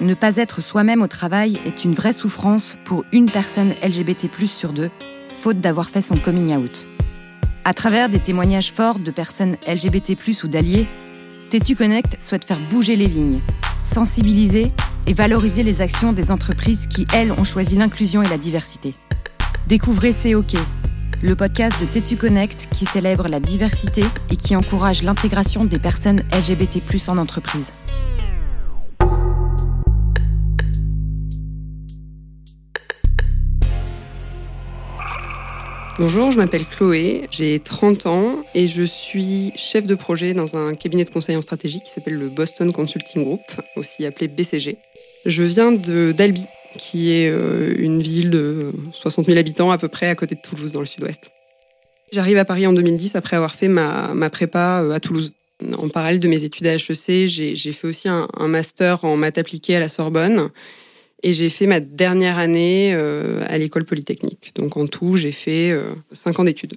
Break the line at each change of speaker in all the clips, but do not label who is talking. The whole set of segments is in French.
ne pas être soi-même au travail est une vraie souffrance pour une personne LGBT+ sur deux, faute d'avoir fait son coming out. À travers des témoignages forts de personnes LGBT+ ou d'alliés, Tétu Connect souhaite faire bouger les lignes, sensibiliser et valoriser les actions des entreprises qui, elles, ont choisi l'inclusion et la diversité. Découvrez C'est OK, le podcast de Tétu Connect qui célèbre la diversité et qui encourage l'intégration des personnes LGBT+ en entreprise.
Bonjour, je m'appelle Chloé, j'ai 30 ans et je suis chef de projet dans un cabinet de conseil en stratégie qui s'appelle le Boston Consulting Group, aussi appelé BCG. Je viens d'Albi, qui est euh, une ville de 60 000 habitants à peu près à côté de Toulouse dans le sud-ouest. J'arrive à Paris en 2010 après avoir fait ma, prépa euh, à Toulouse. En parallèle de mes études à HEC, j'ai fait aussi un, un master en maths appliquées à la Sorbonne et j'ai fait ma dernière année euh, à l'école polytechnique. Donc en tout, j'ai fait euh, cinq ans d'études.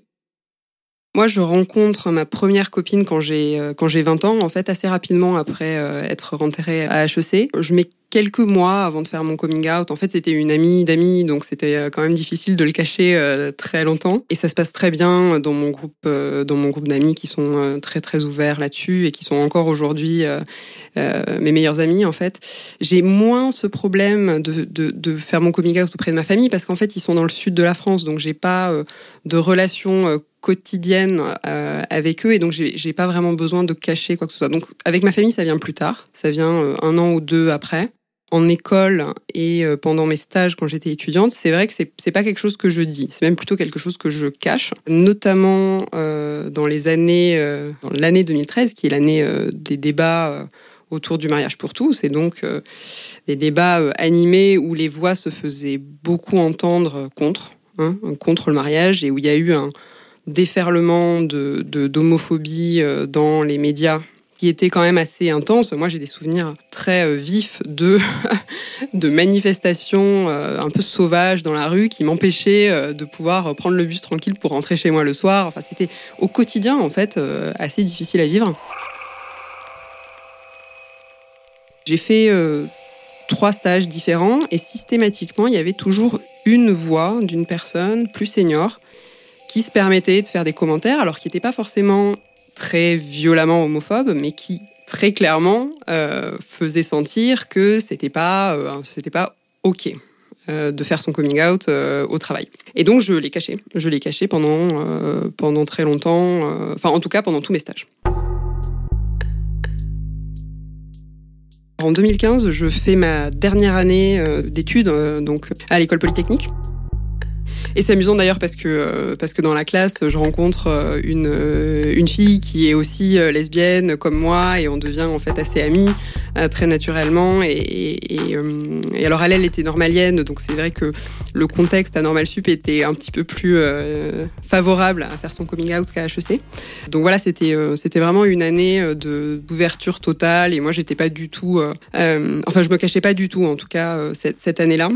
Moi, je rencontre ma première copine quand j'ai euh, quand j'ai 20 ans, en fait, assez rapidement après être rentrée à HEC. Je quelques mois avant de faire mon coming out. En fait, c'était une amie d'amis, donc c'était euh, quand même difficile de le cacher euh, très longtemps. Et ça se passe très bien dans mon groupe, euh, dans mon groupe d'amis qui sont très très ouverts là-dessus et qui sont encore aujourd'hui mes meilleurs amis en fait. J'ai moins ce problème de, faire mon coming out auprès de ma famille parce qu'en fait ils sont dans le sud de la France, donc j'ai pas de relation quotidienne avec eux et donc j'ai pas vraiment besoin de cacher quoi que ce soit. Donc avec ma famille ça vient plus tard, ça vient un an ou deux après en école et euh, pendant mes stages quand j'étais étudiante, c'est vrai que c'est pas quelque chose que je dis, c'est même plutôt quelque chose que je cache, notamment euh, dans les années euh, dans l'année 2013 qui est l'année euh, des débats euh, autour du mariage pour tous. Et donc des débats animés où les voix se faisaient beaucoup entendre contre hein, contre le mariage et où il y a eu un déferlement de d'homophobie dans les médias qui était quand même assez intense. Moi, j'ai des souvenirs très euh, vifs de, de manifestations euh, un peu sauvages dans la rue qui m'empêchaient euh, de pouvoir prendre le bus tranquille pour rentrer chez moi le soir. Enfin, c'était au quotidien, en fait, assez difficile à vivre. J'ai fait trois stages différents et systématiquement, il y avait toujours une voix d'une personne plus senior qui se permettait de faire des commentaires, alors qui n'était pas forcément très violemment homophobe, mais qui très clairement euh, faisait sentir que c'était pas euh, c'était pas ok euh, de faire son coming out au travail. Et donc je l'ai caché, je l'ai caché pendant pendant très longtemps, enfin en tout cas pendant tous mes stages. En 2015, je fais ma dernière année d'études donc à l'école polytechnique. Et c'est amusant d'ailleurs parce que euh, parce que dans la classe, je rencontre euh, une euh, une fille qui est aussi lesbienne comme moi et on devient en fait assez amis très naturellement. Et, et, et, alors elle, elle était normalienne, donc c'est vrai que le contexte à Normal Sup était un petit peu plus favorable à faire son coming out qu'à HEC. Donc voilà, c'était c'était vraiment une année de d'ouverture totale et moi j'étais pas du tout, enfin je me cachais pas du tout en tout cas cette, cette année-là.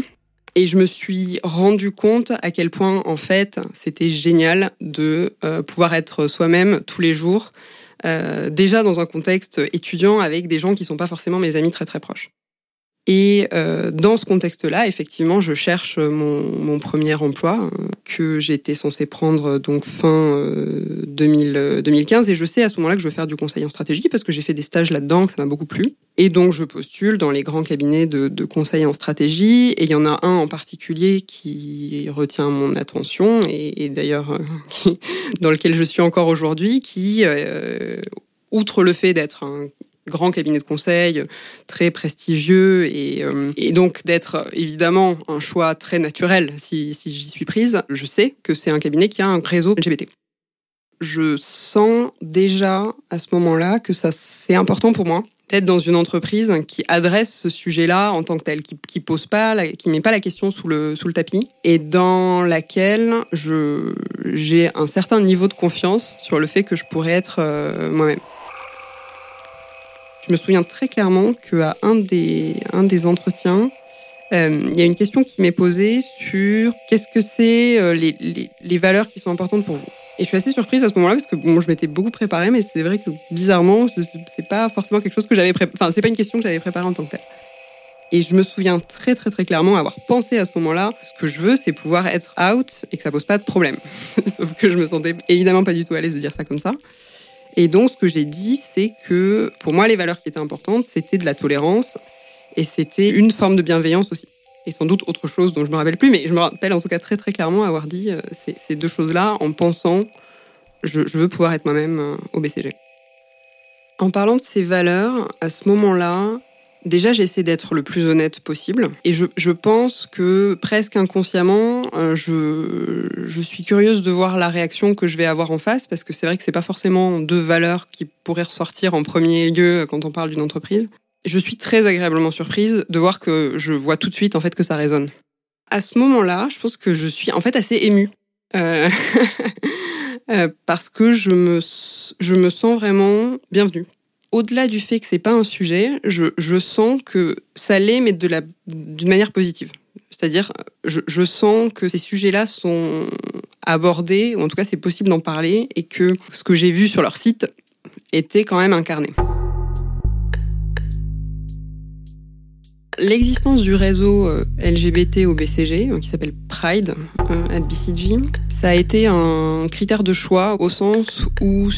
Et je me suis rendu compte à quel point, en fait, c'était génial de euh, pouvoir être soi-même tous les jours, euh, déjà dans un contexte étudiant avec des gens qui sont pas forcément mes amis très très proches. Et euh, dans ce contexte-là, effectivement, je cherche mon, premier emploi euh, que j'étais censé prendre euh, donc fin euh, 2000, 2015. Et je sais à ce moment-là que je veux faire du conseil en stratégie parce que j'ai fait des stages là-dedans, que ça m'a beaucoup plu. Et donc, je postule dans les grands cabinets de, conseil en stratégie. Et il y en a un en particulier qui retient mon attention et, et d'ailleurs dans lequel je suis encore aujourd'hui, qui, euh, outre le fait d'être un grand cabinet de conseil, très prestigieux et, euh, donc d'être évidemment un choix très naturel si, j'y suis prise. Je sais que c'est un cabinet qui a un réseau LGBT. Je sens déjà à ce moment-là que ça c'est important pour moi d'être dans une entreprise qui adresse ce sujet-là en tant que tel, qui, qui pose pas, la, qui met pas la question sous le sous le tapis, et dans laquelle je j'ai un certain niveau de confiance sur le fait que je pourrais être euh, moi-même. Je me souviens très clairement qu'à un des, un des entretiens, euh, il y a une question qui m'est posée sur qu'est-ce que c'est euh, les, les, les, valeurs qui sont importantes pour vous. Et je suis assez surprise à ce moment-là parce que bon, je m'étais beaucoup préparée, mais c'est vrai que bizarrement, c'est pas forcément quelque chose que j'avais préparé. Enfin, c'est pas une question que j'avais préparée en tant que telle. Et je me souviens très très très clairement avoir pensé à ce moment-là, ce que je veux, c'est pouvoir être out et que ça pose pas de problème. Sauf que je me sentais évidemment pas du tout à l'aise de dire ça comme ça. Et donc, ce que j'ai dit, c'est que pour moi, les valeurs qui étaient importantes, c'était de la tolérance et c'était une forme de bienveillance aussi. Et sans doute autre chose dont je me rappelle plus, mais je me rappelle en tout cas très très clairement avoir dit euh, ces, deux choses-là en pensant je, je veux pouvoir être moi-même euh, au BCG. En parlant de ces valeurs, à ce moment-là, Déjà, j'essaie d'être le plus honnête possible. Et je, je pense que presque inconsciemment, euh, je, je suis curieuse de voir la réaction que je vais avoir en face, parce que c'est vrai que c'est pas forcément deux valeurs qui pourraient ressortir en premier lieu quand on parle d'une entreprise. Je suis très agréablement surprise de voir que je vois tout de suite en fait que ça résonne. À ce moment-là, je pense que je suis en fait assez émue. Euh... euh parce que je me, je me sens vraiment bienvenue au-delà du fait que c'est pas un sujet, je, sens que ça l'est, mais d'une manière positive. C'est-à-dire, je, je, sens que ces sujets-là sont abordés, ou en tout cas c'est possible d'en parler, et que ce que j'ai vu sur leur site était quand même incarné. L'existence du réseau euh, LGBT au BCG, euh, qui s'appelle Pride euh, at BCG, ça a été un critère de choix au sens où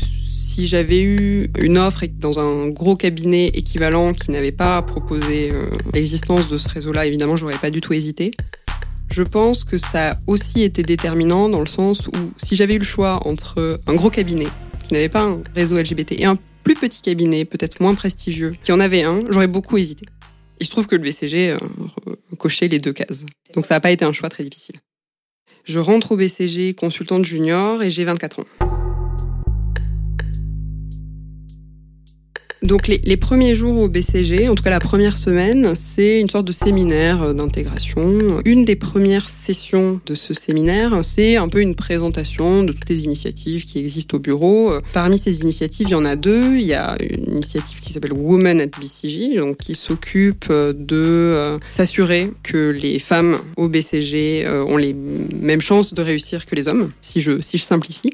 si j'avais eu une offre dans un gros cabinet équivalent qui n'avait pas proposé euh, l'existence de ce réseau-là, évidemment, j'aurais pas du tout hésité. Je pense que ça a aussi été déterminant dans le sens où si j'avais eu le choix entre un gros cabinet qui n'avait pas un réseau LGBT et un plus petit cabinet, peut-être moins prestigieux, qui en avait un, j'aurais beaucoup hésité. Il se trouve que le BCG euh, cochait les deux cases. Donc ça n'a pas été un choix très difficile. Je rentre au BCG consultante junior et j'ai 24 ans. Donc les, premiers jours au BCG, en tout cas la première semaine, c'est une sorte de séminaire euh, d'intégration. Une des premières sessions de ce séminaire, c'est un peu une présentation de toutes les initiatives qui existent au bureau. Parmi ces initiatives, il y en a deux. Il y a une initiative qui s'appelle Women at BCG, donc qui s'occupe euh, de euh, s'assurer que les femmes au BCG ont les mêmes chances de réussir que les hommes, si je, si je simplifie.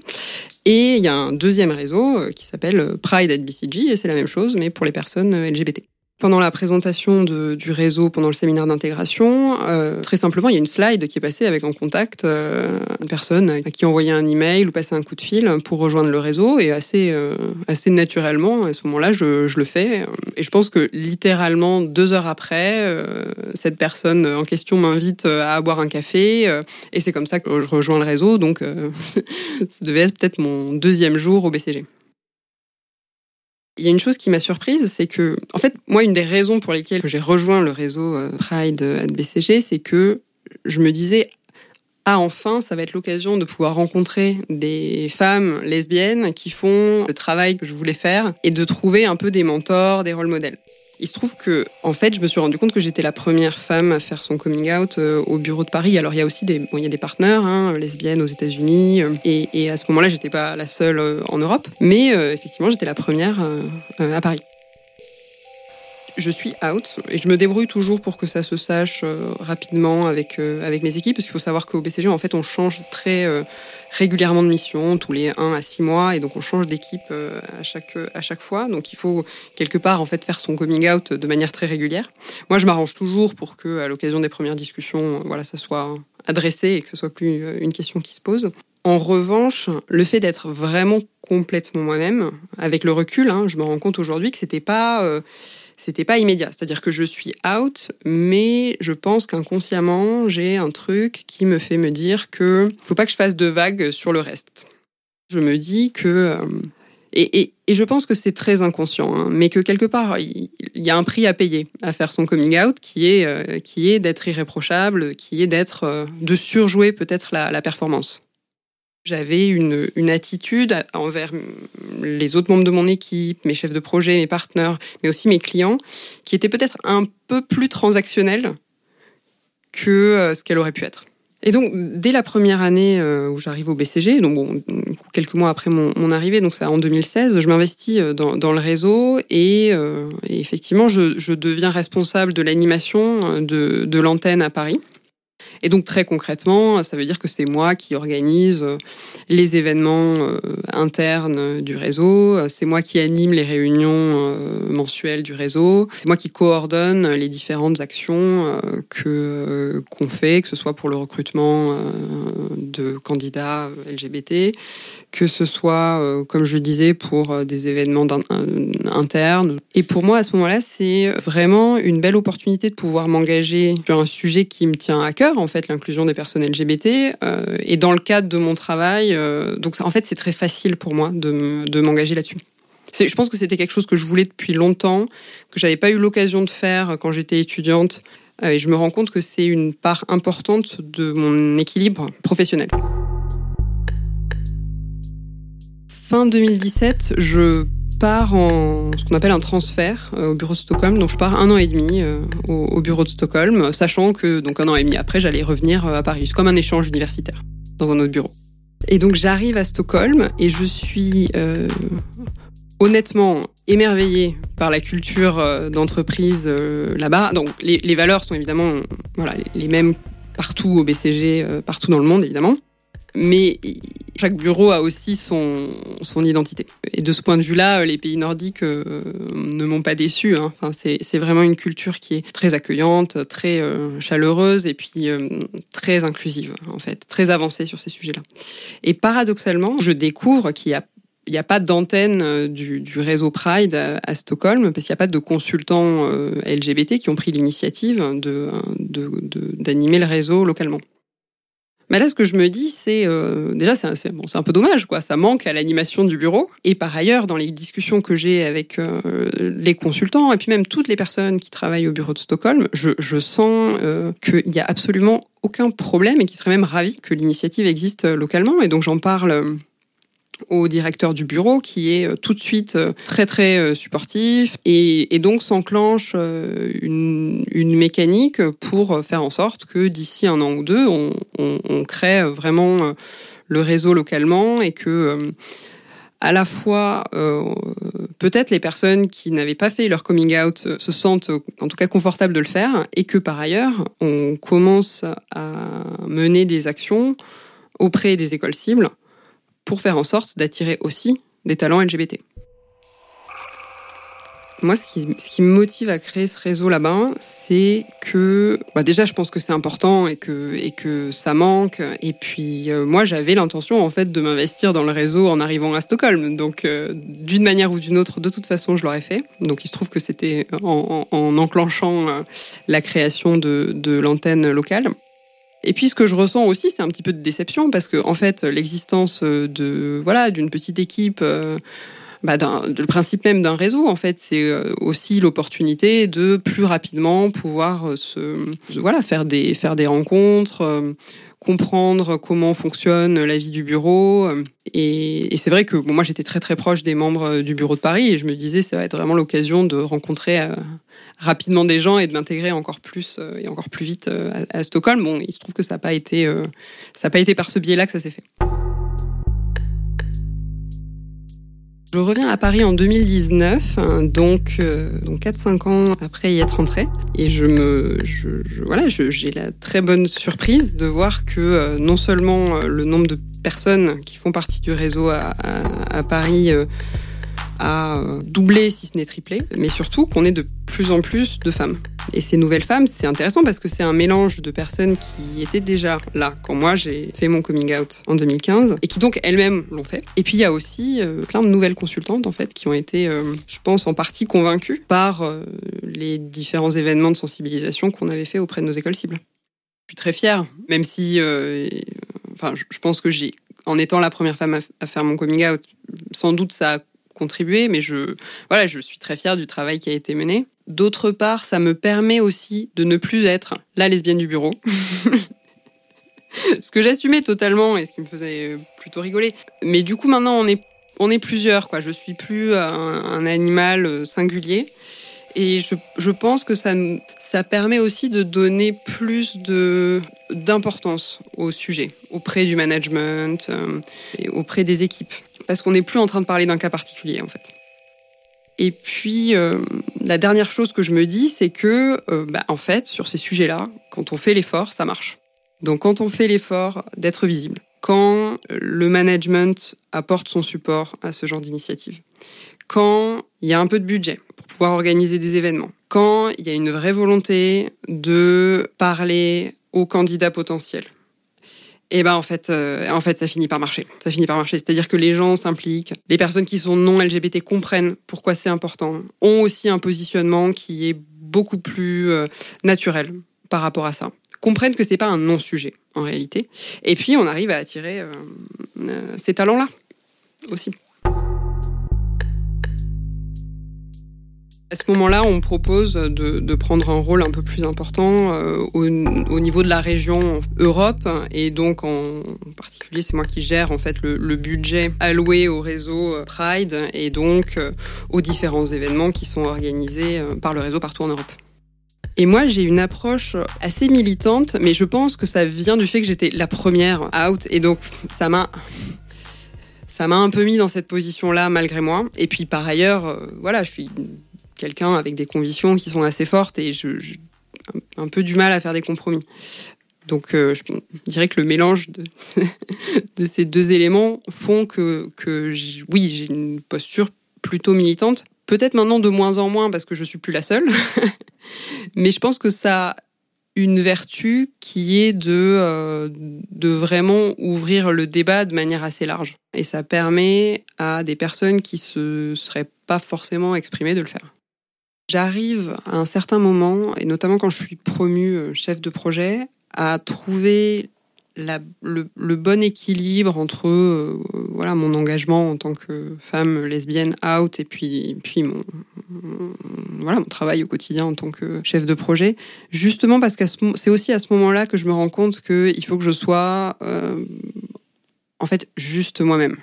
Et il y a un deuxième réseau euh, qui s'appelle euh, Pride at BCG, et c'est la même chose, mais pour les personnes euh, LGBT. Pendant la présentation de, du réseau, pendant le séminaire d'intégration, euh, très simplement, il y a une slide qui est passée avec en contact euh, une personne à qui envoyer un email ou passer un coup de fil pour rejoindre le réseau. Et assez, euh, assez naturellement, à ce moment-là, je, je, le fais. Et je pense que littéralement, deux heures après, euh, cette personne en question m'invite à boire un café. Euh, et c'est comme ça que je rejoins le réseau. Donc, ça devait être peut-être mon deuxième jour au BCG. Il y a une chose qui m'a surprise, c'est que, en fait, moi, une des raisons pour lesquelles j'ai rejoint le réseau euh, Pride at BCG, c'est que je me disais, ah, enfin, ça va être l'occasion de pouvoir rencontrer des femmes lesbiennes qui font le travail que je voulais faire et de trouver un peu des mentors, des rôles modèles. Il se trouve que, en fait, je me suis rendu compte que j'étais la première femme à faire son coming out euh, au bureau de Paris. Alors, il y a aussi des, bon, il y a des partenaires hein, lesbiennes aux États-Unis, euh, et, et, à ce moment-là, j'étais pas la seule euh, en Europe, mais effectivement, j'étais la première à Paris je suis out et je me débrouille toujours pour que ça se sache euh, rapidement avec euh, avec mes équipes parce qu'il faut savoir qu'au BCG en fait on change très euh, régulièrement de mission tous les 1 à 6 mois et donc on change d'équipe à chaque à chaque fois donc il faut quelque part en fait faire son coming out de manière très régulière. Moi je m'arrange toujours pour que à l'occasion des premières discussions voilà ça soit adressé et que ce soit plus une question qui se pose. En revanche, le fait d'être vraiment complètement moi-même, avec le recul, hein, je me rends compte aujourd'hui que c'était pas c'était pas immédiat. C'est-à-dire que je suis out, mais je pense qu'inconsciemment, j'ai un truc qui me fait me dire que faut pas que je fasse de vagues sur le reste. Je me dis que euh, et, et, je pense que c'est très inconscient, hein, mais que quelque part il y a un prix à payer à faire son coming out, qui est euh, qui est d'être irréprochable, qui est d'être euh, de surjouer peut-être la performance. J'avais une, une, attitude envers les autres membres de mon équipe, mes chefs de projet, mes partenaires, mais aussi mes clients, qui était peut-être un peu plus transactionnelle que euh, ce qu'elle aurait pu être. Et donc, dès la première année euh, où j'arrive au BCG, donc quelques mois après mon, arrivée, donc ça en 2016, je m'investis euh, dans, dans, le réseau et, et effectivement, je, je, deviens responsable de l'animation de, de l'antenne à Paris. Et donc très concrètement, ça veut dire que c'est moi qui organise les événements internes du réseau, c'est moi qui anime les réunions mensuelles du réseau, c'est moi qui coordonne les différentes actions que qu'on fait, que ce soit pour le recrutement de candidats LGBT, que ce soit, comme je disais, pour des événements internes. Et pour moi, à ce moment-là, c'est vraiment une belle opportunité de pouvoir m'engager sur un sujet qui me tient à cœur, fait, l'inclusion des personnes LGBT. Euh, et dans le cadre de mon travail, euh, donc en fait, c'est très facile pour moi de m'engager là-dessus. Je pense que c'était quelque chose que je voulais depuis longtemps, que j'avais pas eu l'occasion de faire quand j'étais étudiante. Euh, et je me rends compte que c'est une part importante de mon équilibre professionnel. Fin 2017, je pars en ce qu'on appelle un transfert euh, au bureau de Stockholm. Donc je pars un an et demi euh, au, bureau de Stockholm, sachant que donc un an et demi après, j'allais revenir euh, à Paris. Comme un échange universitaire dans un autre bureau. Et donc j'arrive à Stockholm et je suis honnêtement émerveillée par la culture d'entreprise là-bas. Donc les, les, valeurs sont évidemment voilà les mêmes partout au BCG, partout dans le monde évidemment mais chaque bureau a aussi son, son identité. Et de ce point de vue-là, les pays nordiques euh, ne m'ont pas déçu. Hein. Enfin, c'est vraiment une culture qui est très accueillante, très euh, chaleureuse et puis euh, très inclusive, en fait, très avancée sur ces sujets-là. Et paradoxalement, je découvre qu'il y a il n'y a pas d'antenne du, réseau Pride à, Stockholm parce qu'il n'y a pas de consultants LGBT qui ont pris l'initiative de, d'animer le réseau localement. Mais là, ce que je me dis, c'est euh, déjà, c'est bon, un peu dommage, quoi. Ça manque à l'animation du bureau. Et par ailleurs, dans les discussions que j'ai avec euh, les consultants et puis même toutes les personnes qui travaillent au bureau de Stockholm, je, je sens euh, qu'il n'y a absolument aucun problème et qu'ils seraient même ravis que l'initiative existe localement. Et donc, j'en parle au directeur du bureau qui est euh, tout de suite euh, très très euh, supportif et, donc s'enclenche une, mécanique pour faire en sorte que d'ici un an ou deux on, crée vraiment le réseau localement et que à la fois peut-être les personnes qui n'avaient pas fait leur coming out se sentent en tout cas confortables de le faire et que par ailleurs on commence à mener des actions auprès des écoles cibles pour faire en sorte d'attirer aussi des talents LGBT. Moi, ce qui, ce qui me motive à créer ce réseau là-bas, c'est que, bah déjà, je pense que c'est important et que, et que ça manque. Et puis, euh, moi, j'avais l'intention, en fait, de m'investir dans le réseau en arrivant à Stockholm. Donc, euh, d'une manière ou d'une autre, de toute façon, je l'aurais fait. Donc, il se trouve que c'était en, en, en, enclenchant euh, la création de, de l'antenne locale. Et puis ce que je ressens aussi, c'est un petit peu de déception parce que en fait, l'existence de voilà d'une petite équipe. Euh, bah, le principe même d'un réseau, en fait, c'est euh, aussi l'opportunité de plus rapidement pouvoir euh, se, voilà, faire des, faire des rencontres, comprendre comment fonctionne la vie du bureau. Et, et c'est vrai que bon, moi, j'étais très très proche des membres du bureau de Paris et je me disais, ça va être vraiment l'occasion de rencontrer rapidement des gens et de m'intégrer encore plus euh, et encore plus vite euh, à, Stockholm. Bon, il se trouve que ça n'a pas été euh, ça n'a pas été par ce biais-là que ça s'est fait. Je reviens à Paris en 2019, hein, donc, donc 4-5 ans après y être rentrée. Et je me, je, voilà, j'ai la très bonne surprise de voir que non seulement le nombre de personnes qui font partie du réseau à, Paris a doublé, si ce n'est triplé, mais surtout qu'on est de plus en plus de femmes. Et ces nouvelles femmes, c'est intéressant parce que c'est un mélange de personnes qui étaient déjà là quand moi j'ai fait mon coming out en 2015 et qui donc elles-mêmes l'ont fait. Et puis il y a aussi euh, plein de nouvelles consultantes en fait qui ont été, euh, je pense, en partie convaincues par euh, les différents événements de sensibilisation qu'on avait fait auprès de nos écoles cibles. Je suis très fière, même si, enfin, je pense que j'ai, en étant la première femme à faire mon coming out, sans doute ça a contribuer, mais je, voilà, je suis très fière du travail qui a été mené. D'autre part, ça me permet aussi de ne plus être la lesbienne du bureau. ce que j'assumais totalement et ce qui me faisait plutôt rigoler. Mais du coup, maintenant, on est, on est plusieurs, quoi. Je suis plus un, animal singulier. Et je, je, pense que ça, ça permet aussi de donner plus de d'importance au sujet auprès du management euh, et auprès des équipes parce qu'on n'est plus en train de parler d'un cas particulier en fait. Et puis euh, la dernière chose que je me dis, c'est que euh, bah, en fait sur ces sujets-là, quand on fait l'effort, ça marche. Donc quand on fait l'effort d'être visible, quand le management apporte son support à ce genre d'initiative, quand il y a un peu de budget pour pouvoir organiser des événements, quand il y a une vraie volonté de parler aux candidats potentiels, et eh ben en fait, euh, en fait, ça finit par marcher. Ça finit par marcher. C'est-à-dire que les gens s'impliquent, les personnes qui sont non LGBT comprennent pourquoi c'est important, ont aussi un positionnement qui est beaucoup plus euh, naturel par rapport à ça, comprennent que c'est pas un non-sujet en réalité. Et puis on arrive à attirer euh, ces talents-là aussi. À ce moment-là, on propose de, prendre un rôle un peu plus important euh, au, niveau de la région Europe et donc en particulier c'est moi qui gère en fait le, budget alloué au réseau euh, Pride et donc euh, aux différents événements qui sont organisés par le réseau partout en Europe. Et moi, j'ai une approche assez militante, mais je pense que ça vient du fait que j'étais la première out et donc ça m'a ça m'a un peu mis dans cette position-là malgré moi. Et puis par ailleurs, voilà, je suis quelqu'un avec des convictions qui sont assez fortes et je, un peu du mal à faire des compromis. Donc euh, je dirais que le mélange de, ces deux éléments font que, que oui, j'ai une posture plutôt militante. Peut-être maintenant de moins en moins parce que je suis plus la seule. Mais je pense que ça a une vertu qui est de, euh, de vraiment ouvrir le débat de manière assez large. Et ça permet à des personnes qui se seraient pas forcément exprimées de le faire. J'arrive à un certain moment, et notamment quand je suis promue euh, chef de projet, à trouver le, bon équilibre entre euh, voilà mon engagement en tant que femme lesbienne out et puis puis mon, voilà mon travail au quotidien en tant que chef de projet. Justement parce que c'est aussi à ce moment-là que je me rends compte que il faut que je sois euh, en fait juste moi-même.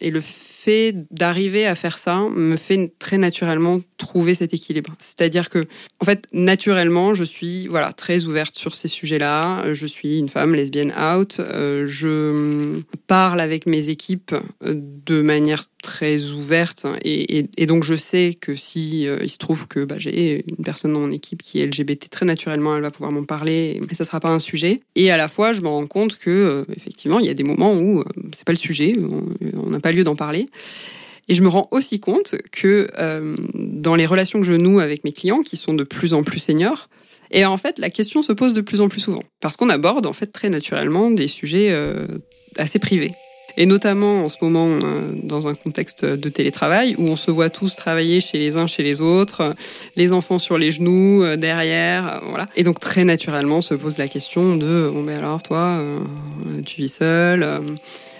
Et le fait d'arriver à faire ça me fait très naturellement trouver cet équilibre. C'est-à-dire que, en fait, naturellement, je suis voilà très ouverte sur ces sujets-là. Je suis une femme lesbienne out. Euh, je parle avec mes équipes euh, de manière très ouverte et, donc je sais que si euh, il se trouve que bah, j'ai une personne dans mon équipe qui est LGBT très naturellement elle va pouvoir m'en parler et ça sera pas un sujet et à la fois je me rends compte que effectivement il y a des moments où c'est pas le sujet on n'a pas lieu d'en parler et je me rends aussi compte que euh, dans les relations que je noue avec mes clients, qui sont de plus en plus seniors, et en fait, la question se pose de plus en plus souvent. Parce qu'on aborde, en fait, très naturellement des sujets euh, assez privés. Et notamment en ce moment, euh, dans un contexte de télétravail, où on se voit tous travailler chez les uns, chez les autres, les enfants sur les genoux, derrière, voilà. Et donc, très naturellement, se pose la question de, bon, ben alors, toi, tu vis seul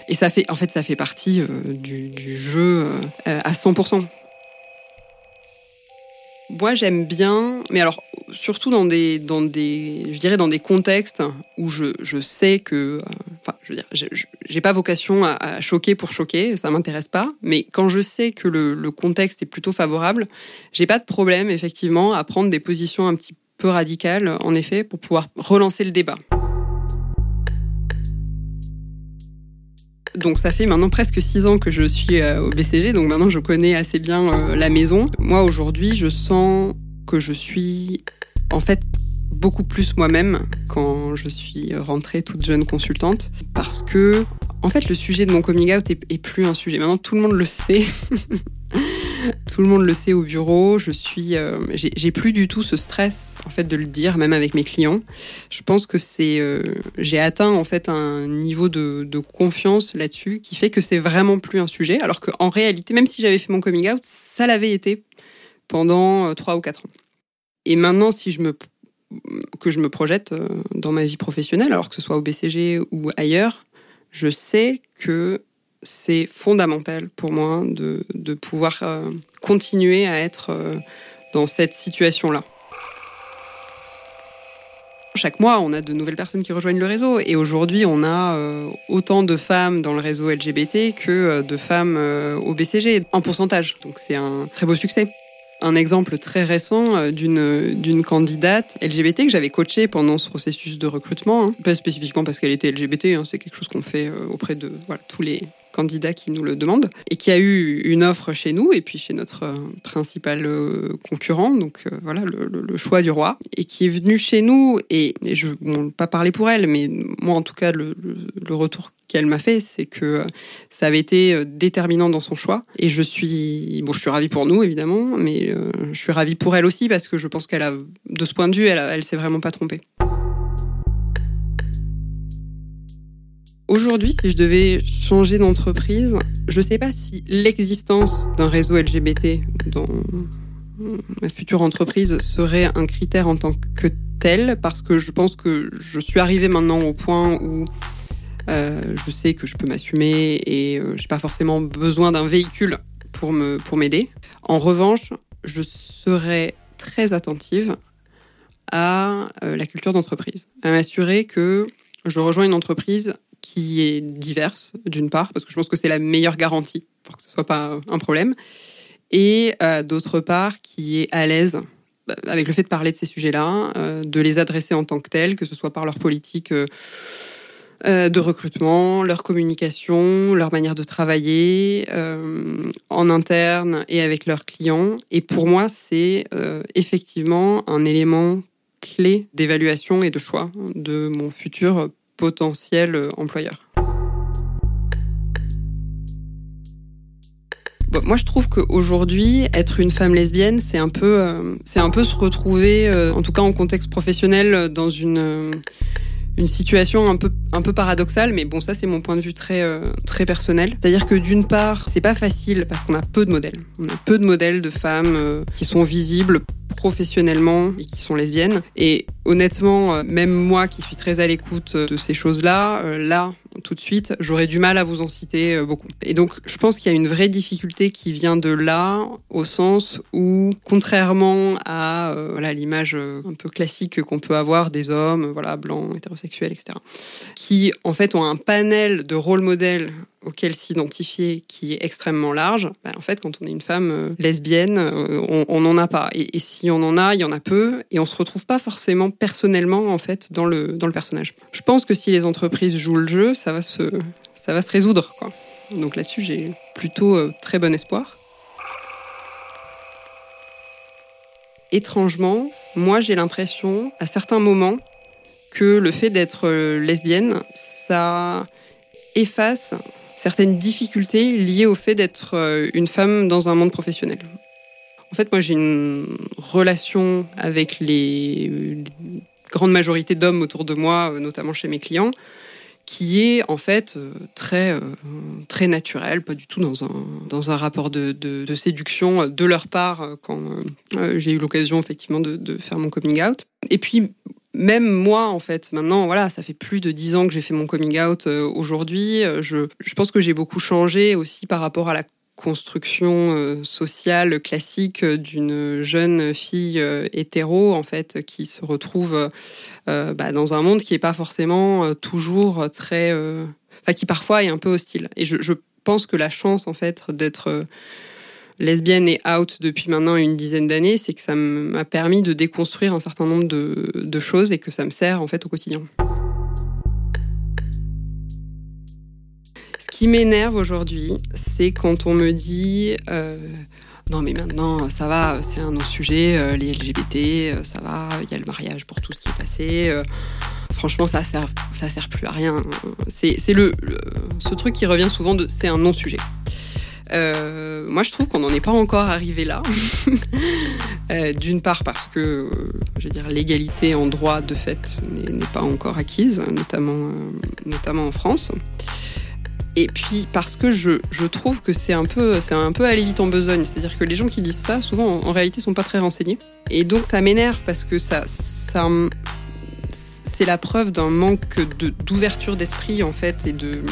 et ça fait, en fait, ça fait partie euh, du, jeu euh, à 100%. Moi, j'aime bien, mais alors surtout dans des, dans des, je dirais dans des contextes où je, je sais que, euh, enfin, je veux dire, j'ai pas vocation à, choquer pour choquer, ça m'intéresse pas. Mais quand je sais que le, le contexte est plutôt favorable, j'ai pas de problème effectivement à prendre des positions un petit peu radicales, en effet, pour pouvoir relancer le débat. Donc ça fait maintenant presque six ans que je suis euh, au BCG, donc maintenant je connais assez bien euh, la maison. Moi aujourd'hui, je sens que je suis en fait beaucoup plus moi-même quand je suis rentrée toute jeune consultante parce que en fait le sujet de mon coming out est, plus un sujet. Maintenant tout le monde le sait. Tout le monde le sait au bureau. Je suis, euh, j'ai plus du tout ce stress en fait de le dire, même avec mes clients. Je pense que c'est, euh, j'ai atteint en fait un niveau de, confiance là-dessus qui fait que c'est vraiment plus un sujet. Alors qu'en réalité, même si j'avais fait mon coming out, ça l'avait été pendant euh, trois ou quatre ans. Et maintenant, si je me que je me projette dans ma vie professionnelle, alors que ce soit au BCG ou ailleurs, je sais que c'est fondamental pour moi de, pouvoir euh, continuer à être euh, dans cette situation-là. Chaque mois, on a de nouvelles personnes qui rejoignent le réseau. Et aujourd'hui, on a euh, autant de femmes dans le réseau LGBT que de femmes au BCG, en pourcentage. Donc c'est un très beau succès un exemple très récent d'une candidate LGBT que j'avais coachée pendant ce processus de recrutement, hein. pas spécifiquement parce qu'elle était LGBT, hein, c'est quelque chose qu'on fait auprès de tous les candidat qui nous le demande et qui a eu une offre chez nous et puis chez notre euh, principal euh, concurrent, donc euh, voilà le, choix du roi, et qui est venu chez nous et, je ne vais pas parler pour elle, mais moi en tout cas le, le retour qu'elle m'a fait, c'est que ça avait été déterminant dans son choix. Et je suis, bon, je suis ravie pour nous évidemment, mais je suis ravie pour elle aussi parce que je pense qu'elle a, de ce point de vue, elle, elle s'est vraiment pas trompée. Aujourd'hui, si je devais changer d'entreprise, je ne sais pas si l'existence d'un réseau LGBT dans ma future entreprise serait un critère en tant que tel, parce que je pense que je suis arrivée maintenant au point où euh, je sais que je peux m'assumer et euh, j'ai pas forcément besoin d'un véhicule pour m'aider. En revanche, je serais très attentive à euh, la culture d'entreprise, à m'assurer que je rejoins une entreprise qui est diverse, d'une part, parce que je pense que c'est la meilleure garantie pour que ce soit pas un problème, et euh, d'autre part, qui est à l'aise bah, avec le fait de parler de ces sujets-là, euh, de les adresser en tant que tels, que ce soit par leur politique euh, de recrutement, leur communication, leur manière de travailler en interne et avec leurs clients. Et pour moi, c'est effectivement un élément clé d'évaluation et de choix de mon futur potentiel euh, employeur. moi, je trouve qu'aujourd'hui, être une femme lesbienne, c'est un peu, euh, c'est un peu se retrouver, euh, en tout cas en contexte professionnel, dans une une situation un peu un peu paradoxale, mais bon, ça c'est mon point de vue très très personnel. C'est-à-dire que d'une part, c'est pas facile parce qu'on a peu de modèles. On a peu de modèles de femmes qui sont visibles professionnellement et qui sont lesbiennes. Et honnêtement, euh, même moi qui suis très à l'écoute euh, de ces choses-là, euh, là, tout de suite, j'aurais du mal à vous en citer beaucoup. Et donc, je pense qu'il y a une vraie difficulté qui vient de là, au sens où, contrairement à l'image un peu classique qu'on peut avoir des hommes, voilà blancs, hétérosexuels, etc., qui en fait ont un panel de rôle modèles auquel s'identifier qui est extrêmement large, bah, en fait, quand on est une femme euh, lesbienne, euh, on n'en a pas. Et, si on en a, il y en a peu, et on se retrouve pas forcément personnellement, en fait, dans le, dans le personnage. Je pense que si les entreprises jouent le jeu, ça va se, ça va se résoudre. Donc là-dessus, j'ai plutôt euh, très bon espoir. Étrangement, moi, j'ai l'impression, à certains moments, que le fait d'être lesbienne, ça efface certaines difficultés liées au fait d'être euh, une femme dans un monde professionnel. En fait, moi, j'ai une relation avec les grandes majorités d'hommes autour de moi, euh, notamment chez mes clients, qui est en fait euh, très très naturel, pas du tout dans un dans un rapport de, de, séduction de leur part quand j'ai eu l'occasion effectivement de, de, faire mon coming out. Et puis même moi, en fait, maintenant, voilà, ça fait plus de dix ans que j'ai fait mon coming out euh, aujourd'hui. Euh, je, je, pense que j'ai beaucoup changé aussi par rapport à la construction euh, sociale classique d'une jeune fille hétéro, en fait, qui se retrouve bah, dans un monde qui n'est pas forcément toujours très... Enfin, qui parfois est un peu hostile. Et je pense que la chance, en fait, d'être lesbienne et out depuis maintenant une dizaine d'années, c'est que ça m'a permis de déconstruire un certain nombre de, choses et que ça me sert en fait au quotidien. Ce qui m'énerve aujourd'hui, c'est quand on me dit euh, non mais maintenant ça va, c'est un autre sujet, euh, les LGBT, euh, ça va, il y a le mariage pour tout ce qui est passé. franchement, ça sert, ça sert plus à rien. C'est le, ce truc qui revient souvent de, c'est un non-sujet. Euh, moi, je trouve qu'on n'en est pas encore arrivé là. Euh, d'une part parce que, euh, l'égalité en droit de fait n'est pas encore acquise, notamment, notamment en France. Et puis parce que je, je trouve que c'est un peu un peu aller vite en besogne, c'est-à-dire que les gens qui disent ça souvent en, réalité sont pas très renseignés. Et donc ça m'énerve parce que ça ça c'est la preuve d'un manque d'ouverture d'esprit en fait et de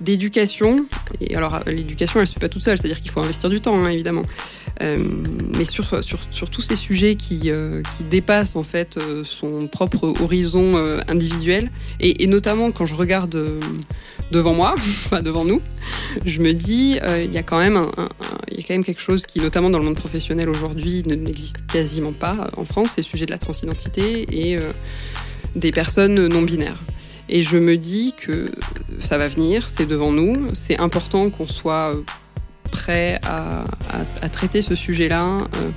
d'éducation. Et alors, l'éducation, elle ne se fait pas toute seule, c'est-à-dire qu'il faut investir du temps, hein, évidemment. Euh, mais sur, sur, sur, tous ces sujets qui, euh, qui dépassent en fait euh, son propre horizon individuel, et, notamment quand je regarde devant moi, enfin devant nous, je me dis il y un, il y a quand même quelque chose qui, notamment dans le monde professionnel aujourd'hui, n'existe quasiment pas en France, c'est le sujet de la transidentité et des personnes non binaires. Et je me dis que ça va venir, c'est devant nous, c'est important qu'on soit prêt à, traiter ce sujet-là euh,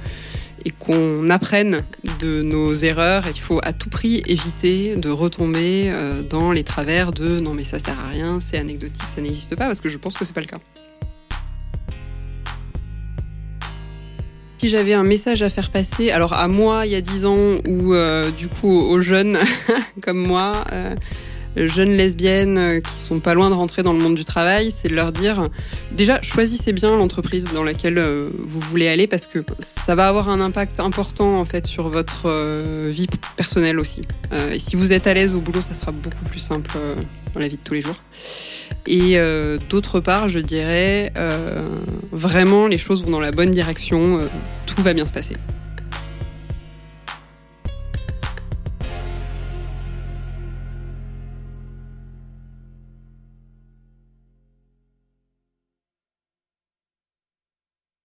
et qu'on apprenne de nos erreurs. Et il faut à tout prix éviter de retomber euh, dans les travers de non mais ça sert à rien, c'est anecdotique, ça n'existe pas, parce que je pense que c'est pas le cas. si j'avais un message à faire passer, alors à moi il y a 10 ans ou euh, du coup aux jeunes comme moi, jeunes lesbiennes euh, qui sont pas loin de rentrer dans le monde du travail, c'est de leur dire déjà choisissez bien l'entreprise dans laquelle euh, vous voulez aller parce que ça va avoir un impact important en fait sur votre euh, vie personnelle aussi. et si vous êtes à l'aise au boulot, ça sera beaucoup plus simple dans la vie de tous les jours. Et d'autre part, je dirais vraiment les choses vont dans la bonne direction, tout va bien se passer.